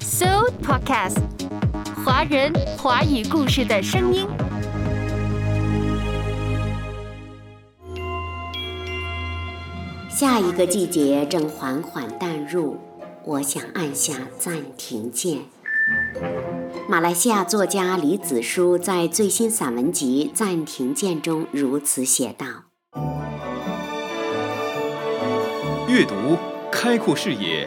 So Podcast，华人华语故事的声音。下一个季节正缓缓淡入，我想按下暂停键。马来西亚作家李子书在最新散文集《暂停键》中如此写道：“阅读开阔视野，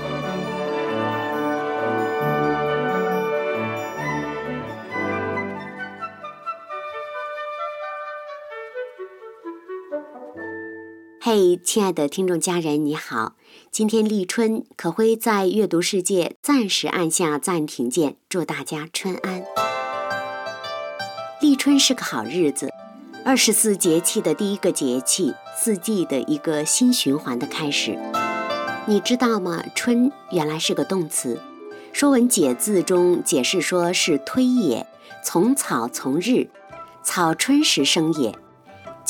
嘿，亲爱的听众家人，你好！今天立春，可辉在阅读世界暂时按下暂停键，祝大家春安。立春是个好日子，二十四节气的第一个节气，四季的一个新循环的开始。你知道吗？春原来是个动词，《说文解字》中解释说是推也，从草从日，草春时生也，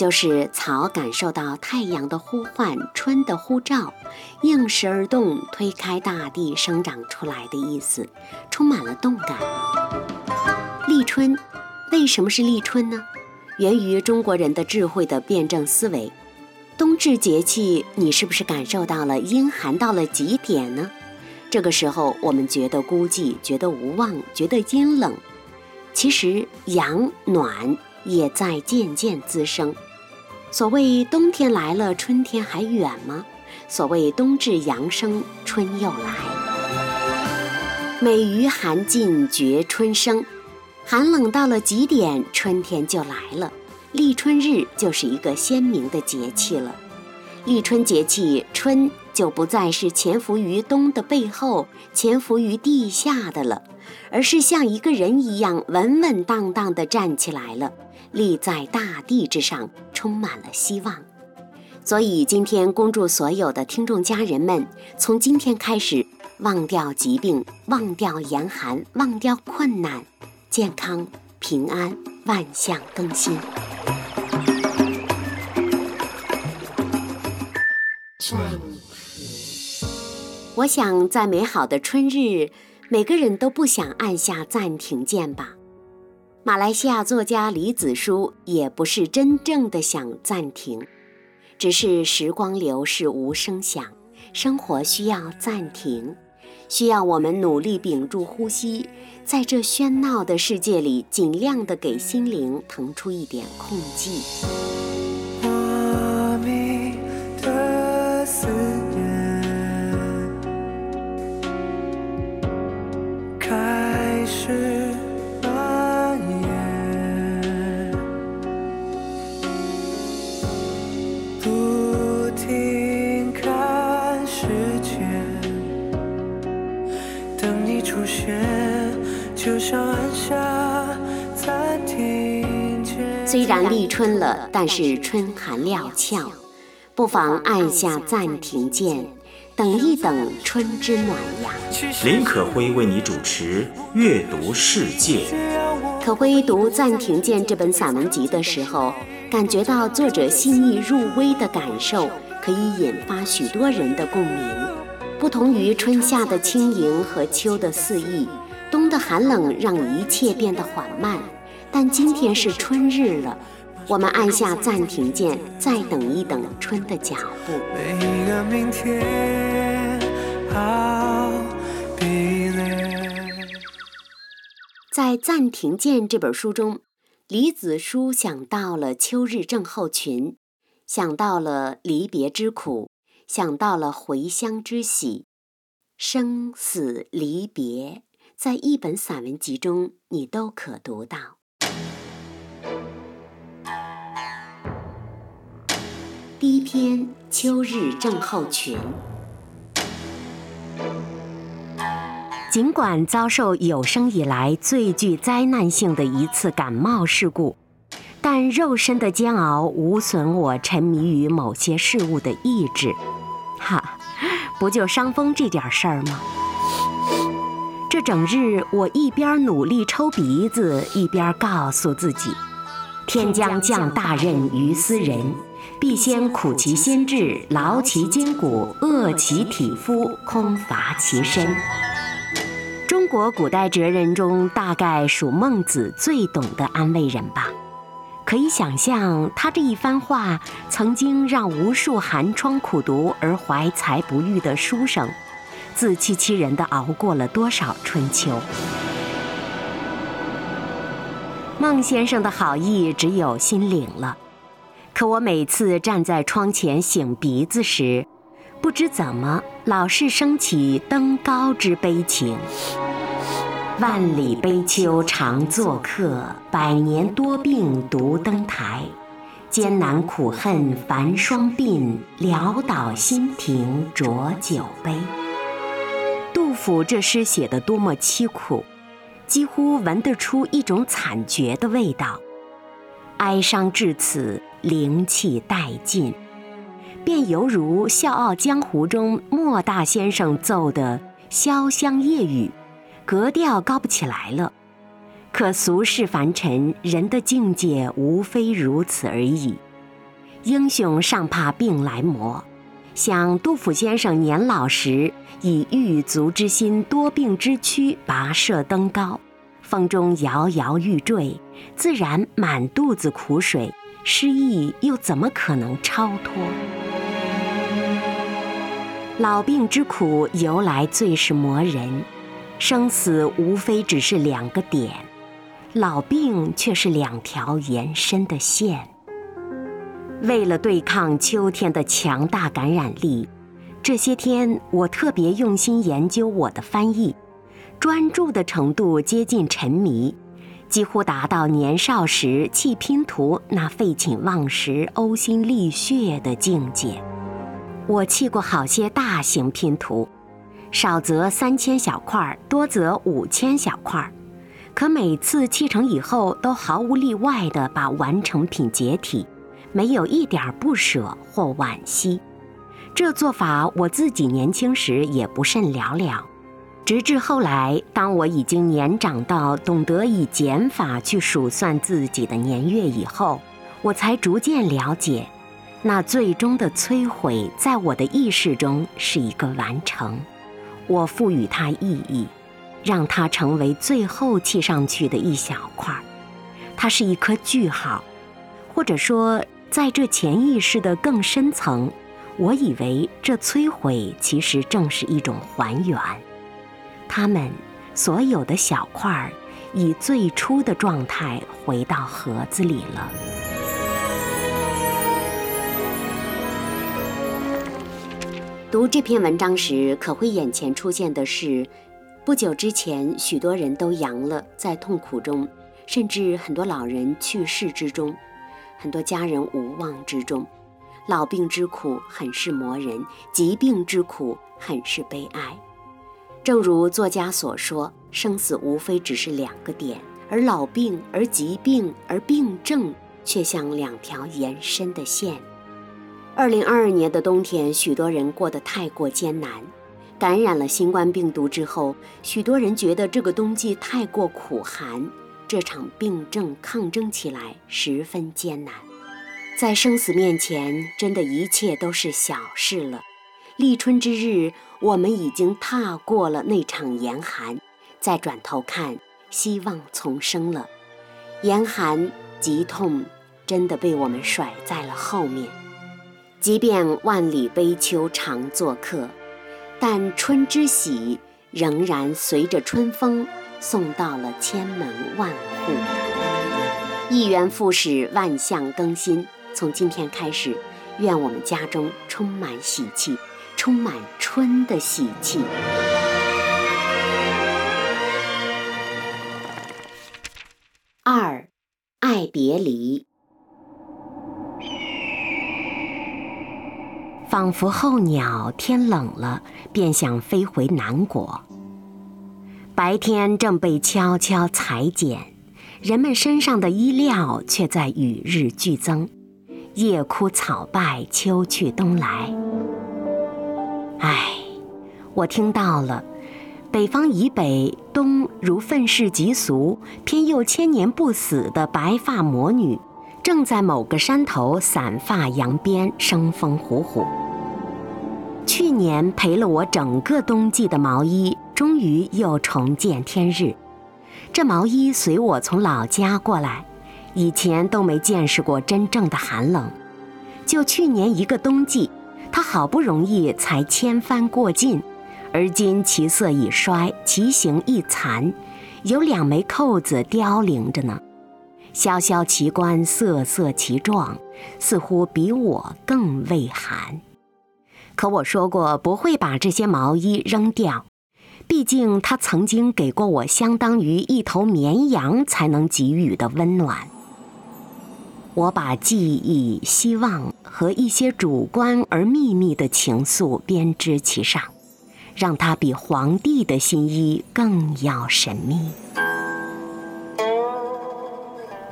就是草感受到太阳的呼唤，春的呼召，应时而动，推开大地生长出来的意思，充满了动感。立春。为什么是立春呢？源于中国人的智慧的辩证思维。冬至节气，你是不是感受到了阴寒到了极点呢？这个时候，我们觉得孤寂，觉得无望，觉得阴冷。其实阳暖也在渐渐滋生。所谓冬天来了，春天还远吗？所谓冬至阳生，春又来。美于寒尽觉春生。寒冷到了极点，春天就来了。立春日就是一个鲜明的节气了。立春节气，春就不再是潜伏于冬的背后、潜伏于地下的了，而是像一个人一样稳稳当当地站起来了，立在大地之上，充满了希望。所以今天恭祝所有的听众家人们，从今天开始，忘掉疾病，忘掉严寒，忘掉困难。健康平安，万象更新。我想，在美好的春日，每个人都不想按下暂停键吧。马来西亚作家李子书也不是真正的想暂停，只是时光流逝无声响，生活需要暂停。需要我们努力屏住呼吸，在这喧闹的世界里，尽量的给心灵腾出一点空隙。然立春了，但是春寒料峭，不妨按下暂停键，等一等春之暖阳。林可辉为你主持《阅读世界》。可辉读《暂停键》这本散文集的时候，感觉到作者细腻入微的感受，可以引发许多人的共鸣。不同于春夏的轻盈和秋的肆意，冬的寒冷让一切变得缓慢。但今天是春日了，我们按下暂停键，再等一等春的脚步。在《暂停键》这本书中，李子书想到了秋日症候群，想到了离别之苦，想到了回乡之喜，生死离别，在一本散文集中你都可读到。第一篇《秋日症候群》。尽管遭受有生以来最具灾难性的一次感冒事故，但肉身的煎熬无损我沉迷于某些事物的意志。哈，不就伤风这点事儿吗？整日，我一边努力抽鼻子，一边告诉自己：天将降大任于斯人，必先苦其心志，劳其筋骨，饿其体肤，空乏其身。中国古代哲人中，大概属孟子最懂得安慰人吧。可以想象，他这一番话曾经让无数寒窗苦读而怀才不遇的书生。自欺欺人的熬过了多少春秋？孟先生的好意只有心领了，可我每次站在窗前擤鼻子时，不知怎么老是升起登高之悲情。万里悲秋常作客，百年多病独登台。艰难苦恨繁霜鬓，潦倒新停浊酒杯。杜甫这诗写得多么凄苦，几乎闻得出一种惨绝的味道。哀伤至此，灵气殆尽，便犹如《笑傲江湖》中莫大先生奏的潇湘夜雨，格调高不起来了。可俗世凡尘，人的境界无非如此而已。英雄尚怕病来磨。想杜甫先生年老时，以狱卒之心、多病之躯跋涉登高，风中摇摇欲坠，自然满肚子苦水，失意又怎么可能超脱？老病之苦由来最是磨人，生死无非只是两个点，老病却是两条延伸的线。为了对抗秋天的强大感染力，这些天我特别用心研究我的翻译，专注的程度接近沉迷，几乎达到年少时砌拼图那废寝忘食、呕心沥血的境界。我砌过好些大型拼图，少则三千小块，多则五千小块，可每次砌成以后，都毫无例外地把完成品解体。没有一点不舍或惋惜，这做法我自己年轻时也不甚了了。直至后来，当我已经年长到懂得以减法去数算自己的年月以后，我才逐渐了解，那最终的摧毁在我的意识中是一个完成。我赋予它意义，让它成为最后砌上去的一小块它是一颗句号，或者说。在这潜意识的更深层，我以为这摧毁其实正是一种还原。它们所有的小块儿以最初的状态回到盒子里了。读这篇文章时，可会眼前出现的是，不久之前许多人都阳了，在痛苦中，甚至很多老人去世之中。很多家人无望之中，老病之苦很是磨人，疾病之苦很是悲哀。正如作家所说，生死无非只是两个点，而老病、而疾病、而病症却像两条延伸的线。二零二二年的冬天，许多人过得太过艰难。感染了新冠病毒之后，许多人觉得这个冬季太过苦寒。这场病症抗争起来十分艰难，在生死面前，真的一切都是小事了。立春之日，我们已经踏过了那场严寒，再转头看，希望重生了。严寒疾痛真的被我们甩在了后面。即便万里悲秋常作客，但春之喜仍然随着春风。送到了千门万户，一元复始，万象更新。从今天开始，愿我们家中充满喜气，充满春的喜气。二，爱别离，仿佛候鸟天冷了，便想飞回南国。白天正被悄悄裁剪，人们身上的衣料却在与日俱增。叶枯草败，秋去冬来。唉，我听到了，北方以北，冬如愤世嫉俗，偏又千年不死的白发魔女，正在某个山头散发扬鞭，生风虎虎。去年陪了我整个冬季的毛衣，终于又重见天日。这毛衣随我从老家过来，以前都没见识过真正的寒冷。就去年一个冬季，它好不容易才千帆过尽，而今其色已衰，其形亦残，有两枚扣子凋零着呢。萧萧其冠，瑟瑟其状，似乎比我更畏寒。可我说过不会把这些毛衣扔掉，毕竟他曾经给过我相当于一头绵羊才能给予的温暖。我把记忆、希望和一些主观而秘密的情愫编织其上，让它比皇帝的新衣更要神秘。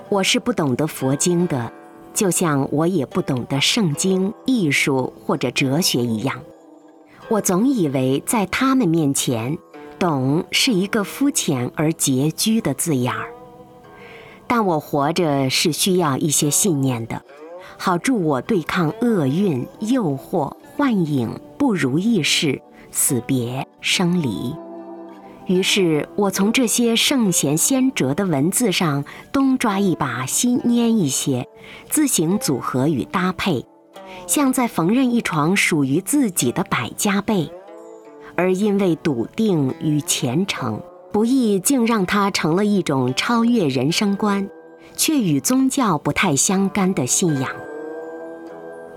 我是不懂得佛经的。就像我也不懂得圣经、艺术或者哲学一样，我总以为在他们面前，懂是一个肤浅而拮据的字眼儿。但我活着是需要一些信念的，好助我对抗厄运、诱惑、幻影、不如意事、死别、生离。于是我从这些圣贤先哲的文字上东抓一把，西拈一些，自行组合与搭配，像在缝纫一床属于自己的百家被。而因为笃定与虔诚，不易竟让它成了一种超越人生观，却与宗教不太相干的信仰。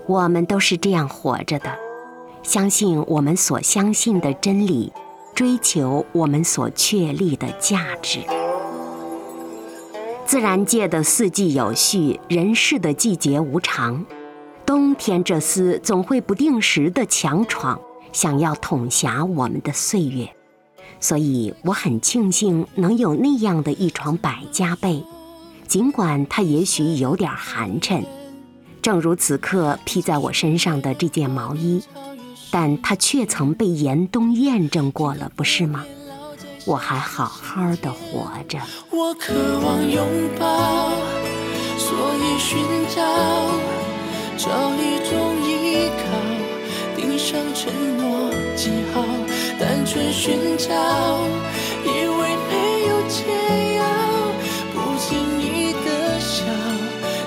我们都是这样活着的，相信我们所相信的真理。追求我们所确立的价值。自然界的四季有序，人世的季节无常。冬天这厮总会不定时的强闯，想要统辖我们的岁月。所以我很庆幸能有那样的一床百家被，尽管它也许有点寒碜，正如此刻披在我身上的这件毛衣。但它却曾被严冬验证过了，不是吗？我还好好的活着。我渴望拥抱，所以寻找，找一种依靠，上承诺记号，单纯寻找，以为没有解药，不经意的笑，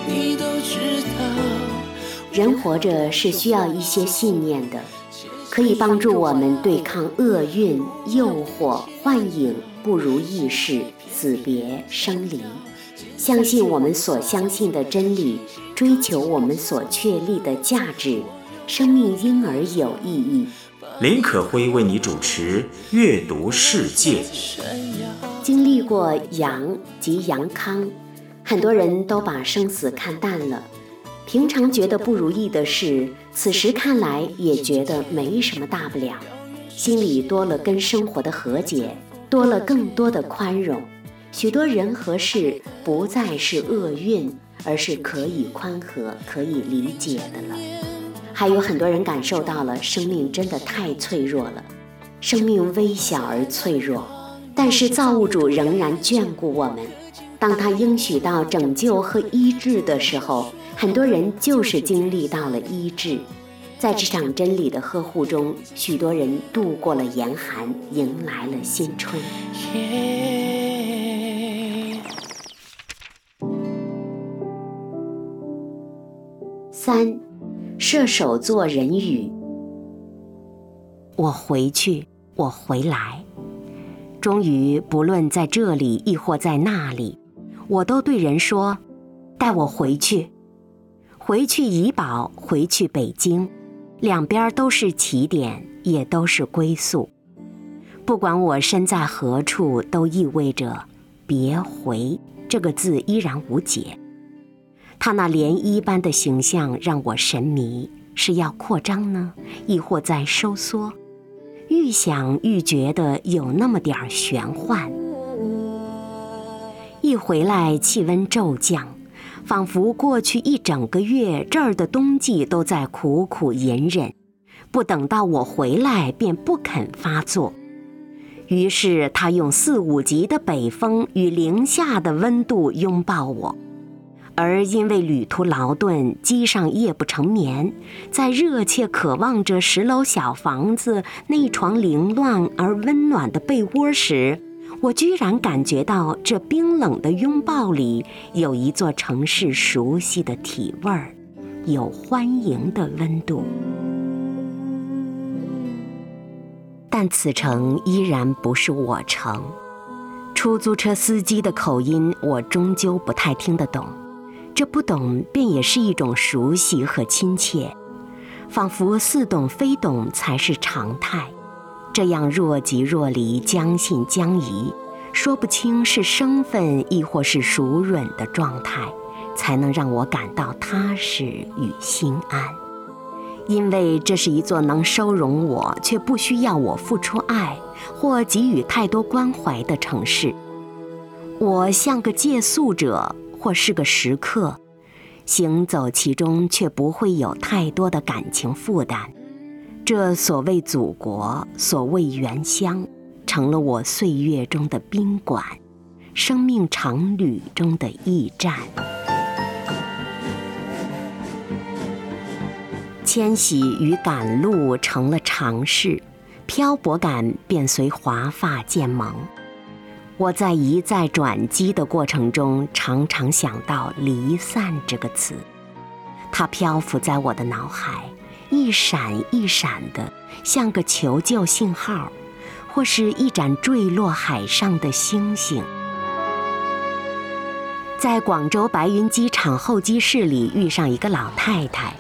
你都知道。人活着是需要一些信念的。可以帮助我们对抗厄运、诱惑、幻影、不如意事、死别、生离。相信我们所相信的真理，追求我们所确立的价值，生命因而有意义。林可辉为你主持《阅读世界》。经历过阳及阳康，很多人都把生死看淡了。平常觉得不如意的事，此时看来也觉得没什么大不了，心里多了跟生活的和解，多了更多的宽容。许多人和事不再是厄运，而是可以宽和、可以理解的了。还有很多人感受到了生命真的太脆弱了，生命微小而脆弱，但是造物主仍然眷顾我们。当他应许到拯救和医治的时候。很多人就是经历到了医治，在这场真理的呵护中，许多人度过了严寒，迎来了新春。三，射手座人语。我回去，我回来，终于，不论在这里亦或在那里，我都对人说：“带我回去。”回去怡宝，回去北京，两边都是起点，也都是归宿。不管我身在何处，都意味着“别回”这个字依然无解。他那涟漪般的形象让我神迷，是要扩张呢，亦或在收缩？愈想愈觉得有那么点儿玄幻。一回来气温骤降，仿佛过去一整个月这儿的冬季都在苦苦隐忍，不等到我回来便不肯发作。于是他用四五级的北风与零下的温度拥抱我。而因为旅途劳顿，机上夜不成眠，在热切渴望着十楼小房子那床凌乱而温暖的被窝时，我居然感觉到这冰冷的拥抱里有一座城市熟悉的体味儿，有欢迎的温度。但此城依然不是我城，出租车司机的口音我终究不太听得懂。这不懂便也是一种熟悉和亲切，仿佛似懂非懂才是常态。这样若即若离、将信将疑，说不清是生分亦或是熟稔的状态，才能让我感到踏实与心安。因为这是一座能收容我却不需要我付出爱或给予太多关怀的城市。我像个借宿者。或是个食客，行走其中却不会有太多的感情负担。这所谓祖国，所谓原乡，成了我岁月中的宾馆，生命长旅中的驿站。迁徙与赶路成了常事，漂泊感便随华发渐萌。我在一再转机的过程中，常常想到“离散”这个词，它漂浮在我的脑海，一闪一闪的，像个求救信号，或是一盏坠落海上的星星。在广州白云机场候机室里遇上一个老太太，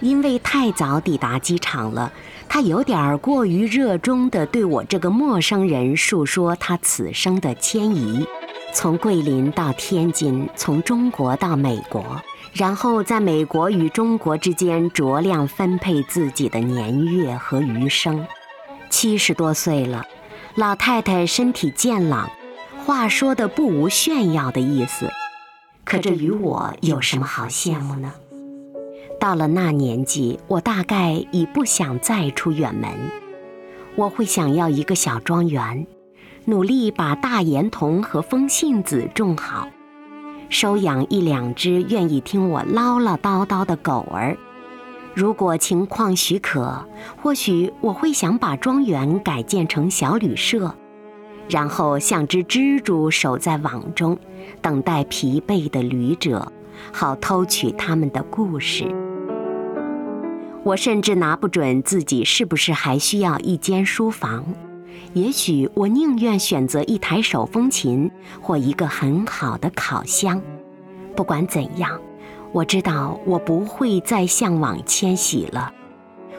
因为太早抵达机场了。他有点过于热衷地对我这个陌生人述说他此生的迁移，从桂林到天津，从中国到美国，然后在美国与中国之间酌量分配自己的年月和余生。七十多岁了，老太太身体健朗，话说的不无炫耀的意思。可这与我有什么好羡慕呢？到了那年纪，我大概已不想再出远门。我会想要一个小庄园，努力把大岩桐和风信子种好，收养一两只愿意听我唠唠叨叨的狗儿。如果情况许可，或许我会想把庄园改建成小旅社，然后像只蜘蛛守在网中，等待疲惫的旅者，好偷取他们的故事。我甚至拿不准自己是不是还需要一间书房，也许我宁愿选择一台手风琴或一个很好的烤箱。不管怎样，我知道我不会再向往迁徙了。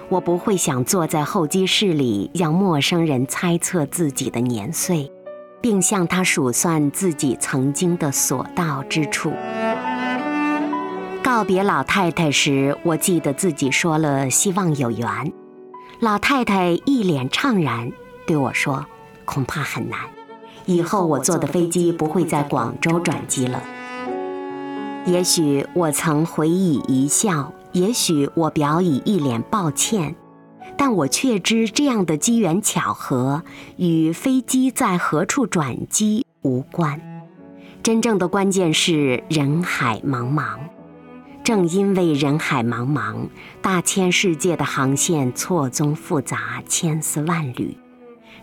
我不会想坐在候机室里，让陌生人猜测自己的年岁，并向他数算自己曾经的所到之处。告别老太太时，我记得自己说了希望有缘。老太太一脸怅然对我说：“恐怕很难，以后我坐的飞机不会在广州转机了。”也许我曾回以一笑，也许我表以一脸抱歉，但我却知这样的机缘巧合与飞机在何处转机无关。真正的关键是人海茫茫。正因为人海茫茫，大千世界的航线错综复杂，千丝万缕，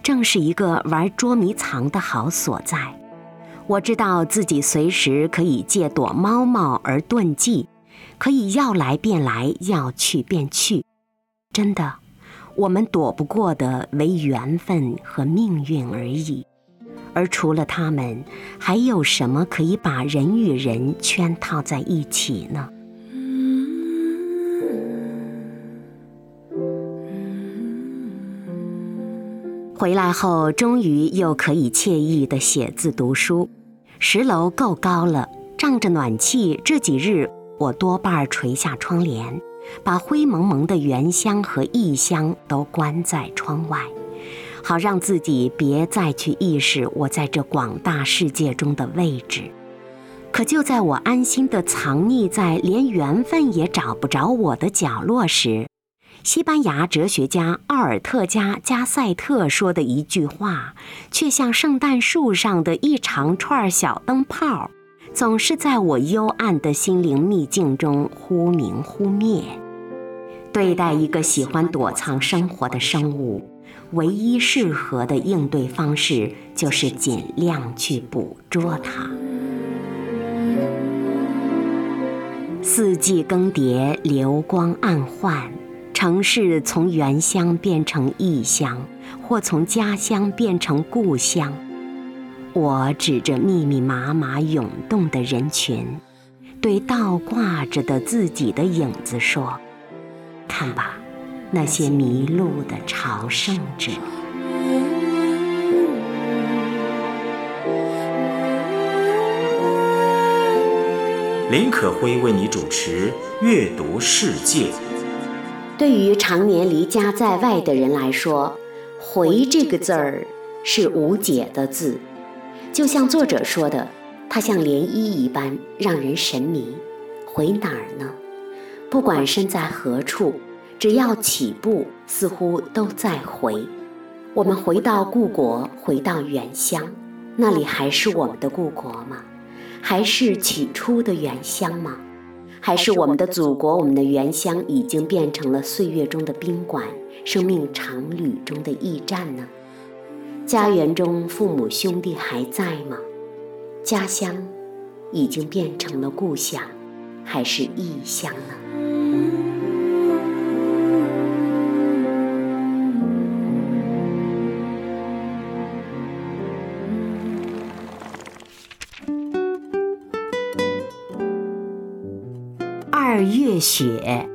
正是一个玩捉迷藏的好所在。我知道自己随时可以借躲猫猫而遁迹，可以要来便来，要去便去。真的，我们躲不过的为缘分和命运而已。而除了他们，还有什么可以把人与人圈套在一起呢？回来后，终于又可以惬意地写字读书。十楼够高了，仗着暖气，这几日我多半垂下窗帘，把灰蒙蒙的原乡和异乡都关在窗外，好让自己别再去意识我在这广大世界中的位置。可就在我安心地藏匿在连缘分也找不着我的角落时，西班牙哲学家奥尔特加加塞特说的一句话，却像圣诞树上的一长串小灯泡，总是在我幽暗的心灵秘境中忽明忽灭。对待一个喜欢躲藏生活的生物，唯一适合的应对方式就是尽量去捕捉它。四季更迭，流光暗换。城市从原乡变成异乡，或从家乡变成故乡。我指着密密麻麻涌动的人群，对倒挂着的自己的影子说：“看吧，那些迷路的朝圣者。”林可辉为你主持《阅读世界》。对于常年离家在外的人来说，“回”这个字儿是无解的字，就像作者说的，它像涟漪一般让人神迷。回哪儿呢？不管身在何处，只要起步，似乎都在回。我们回到故国，回到原乡，那里还是我们的故国吗？还是起初的原乡吗？还是我们的祖国，我们的原乡已经变成了岁月中的宾馆，生命长旅中的驿站呢？家园中父母兄弟还在吗？家乡已经变成了故乡，还是异乡呢？雪，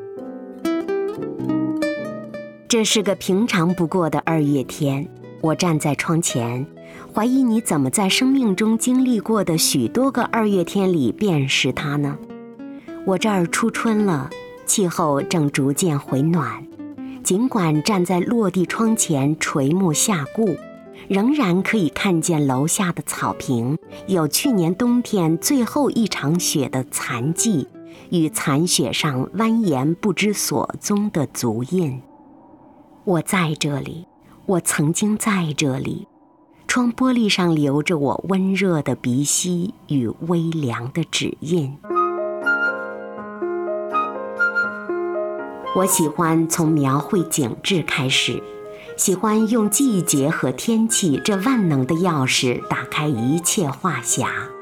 这是个平常不过的二月天。我站在窗前，怀疑你怎么在生命中经历过的许多个二月天里辨识它呢？我这儿初春了，气候正逐渐回暖。尽管站在落地窗前垂目下顾，仍然可以看见楼下的草坪有去年冬天最后一场雪的残迹。与残雪上蜿蜒不知所踪的足印。我在这里，我曾经在这里。窗玻璃上留着我温热的鼻息与微凉的指印。我喜欢从描绘景致开始，喜欢用季节和天气这万能的钥匙打开一切话匣。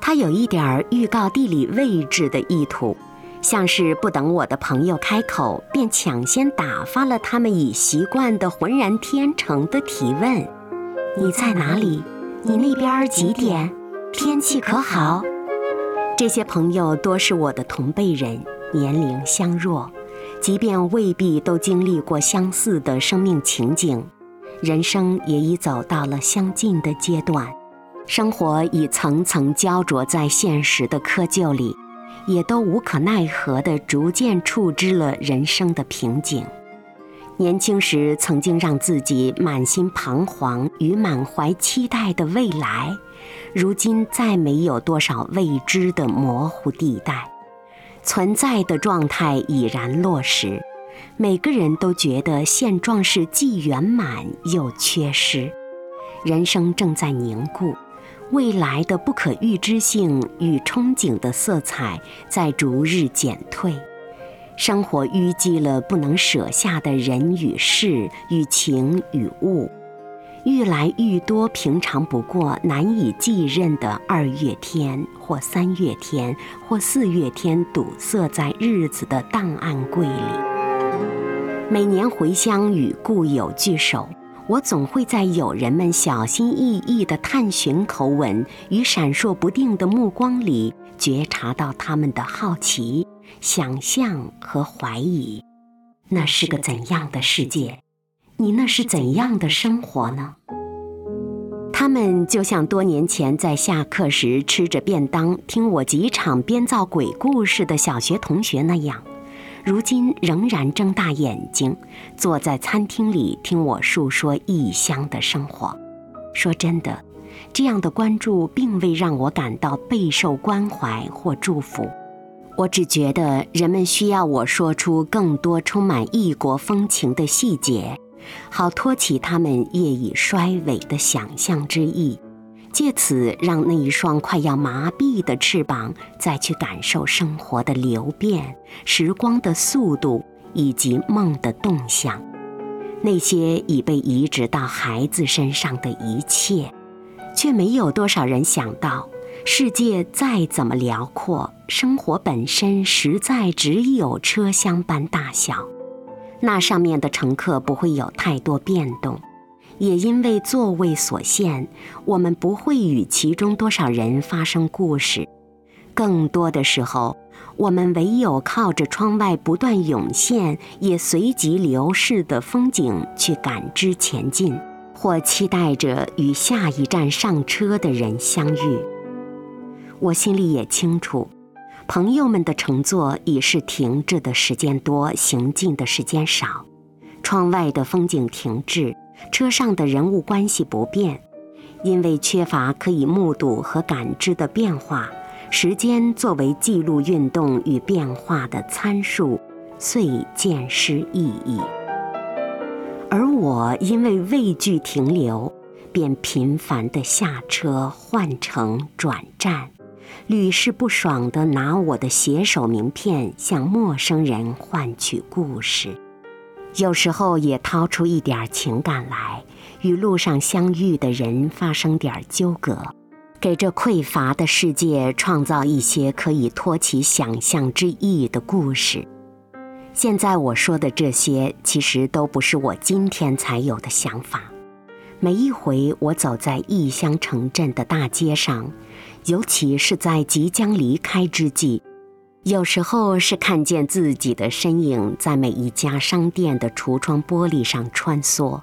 他有一点儿预告地理位置的意图，像是不等我的朋友开口，便抢先打发了他们已习惯的浑然天成的提问：“你在哪里？你那边几点？天气可好？”这些朋友多是我的同辈人，年龄相若，即便未必都经历过相似的生命情景，人生也已走到了相近的阶段。生活已层层焦灼在现实的窠臼里，也都无可奈何地逐渐触知了人生的瓶颈。年轻时曾经让自己满心彷徨与满怀期待的未来，如今再没有多少未知的模糊地带，存在的状态已然落实。每个人都觉得现状是既圆满又缺失，人生正在凝固。未来的不可预知性与憧憬的色彩在逐日减退，生活淤积了不能舍下的人与事与情与物，愈来愈多平常不过、难以继任的二月天或三月天或四月天堵塞在日子的档案柜里。每年回乡与故友聚首。我总会在友人们小心翼翼的探寻口吻与闪烁不定的目光里，觉察到他们的好奇、想象和怀疑。那是个怎样的世界？你那是怎样的生活呢？他们就像多年前在下课时吃着便当，听我几场编造鬼故事的小学同学那样。如今仍然睁大眼睛，坐在餐厅里听我述说异乡的生活。说真的，这样的关注并未让我感到备受关怀或祝福。我只觉得人们需要我说出更多充满异国风情的细节，好托起他们业已衰萎的想象之意，借此让那一双快要麻痹的翅膀再去感受生活的流变、时光的速度以及梦的动向。那些已被移植到孩子身上的一切。却没有多少人想到，世界再怎么辽阔，生活本身实在只有车厢般大小。那上面的乘客不会有太多变动，也因为座位所限，我们不会与其中多少人发生故事。更多的时候，我们唯有靠着窗外不断涌现也随即流逝的风景去感知前进。或期待着与下一站上车的人相遇。我心里也清楚，朋友们的乘坐已是停滞的时间多，行进的时间少。窗外的风景停滞，车上的人物关系不变，因为缺乏可以目睹和感知的变化，时间作为记录运动与变化的参数，遂渐失意义。而我因为畏惧停留，便频繁地下车换乘转站，屡试不爽地拿我的携手名片向陌生人换取故事，有时候也掏出一点情感来，与路上相遇的人发生点纠葛，给这匮乏的世界创造一些可以托起想象之意的故事。现在我说的这些，其实都不是我今天才有的想法。每一回我走在异乡城镇的大街上，尤其是在即将离开之际，有时候是看见自己的身影在每一家商店的橱窗玻璃上穿梭，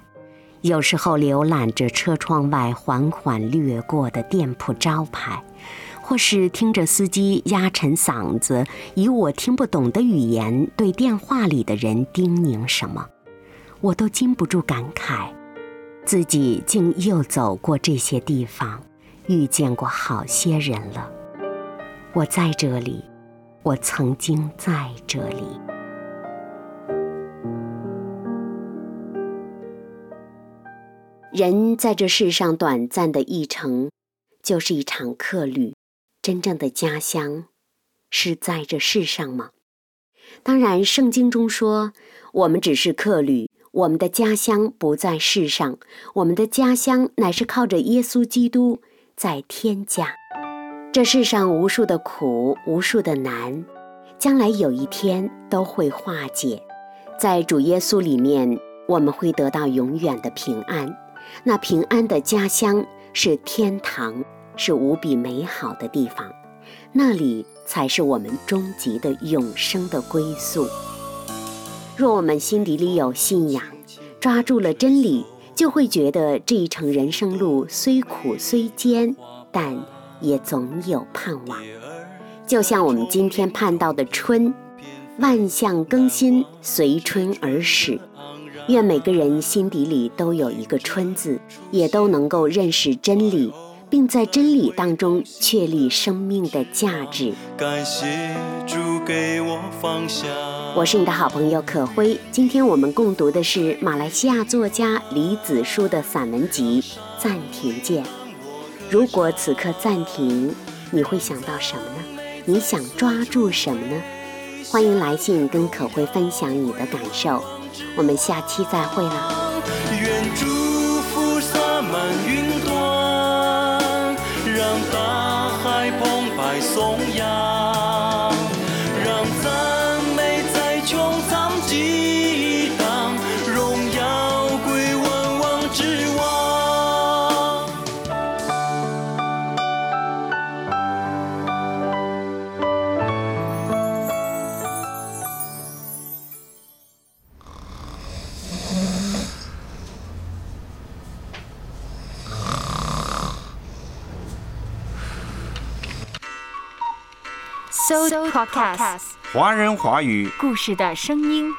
有时候浏览着车窗外缓缓掠过的店铺招牌。或是听着司机压沉嗓子，以我听不懂的语言对电话里的人叮咛什么，我都禁不住感慨，自己竟又走过这些地方，遇见过好些人了。我在这里，我曾经在这里。人在这世上短暂的一程，就是一场客旅。真正的家乡是在这世上吗？当然，圣经中说，我们只是客旅，我们的家乡不在世上，我们的家乡乃是靠着耶稣基督在天家。这世上无数的苦，无数的难，将来有一天都会化解，在主耶稣里面，我们会得到永远的平安。那平安的家乡是天堂。是无比美好的地方，那里才是我们终极的永生的归宿。若我们心底里有信仰，抓住了真理，就会觉得这一程人生路虽苦虽艰，但也总有盼望。就像我们今天盼到的春，万象更新，随春而始。愿每个人心底里都有一个春字，也都能够认识真理。并在真理当中确立生命的价值。感谢主给我方向。我是你的好朋友可辉。今天我们共读的是马来西亚作家李子书的散文集《暂停键》。如果此刻暂停，你会想到什么呢？你想抓住什么呢？欢迎来信跟可辉分享你的感受。我们下期再会了。愿祝福洒满云端，让大海澎湃颂扬，So Podcast，华人华语故事的声音。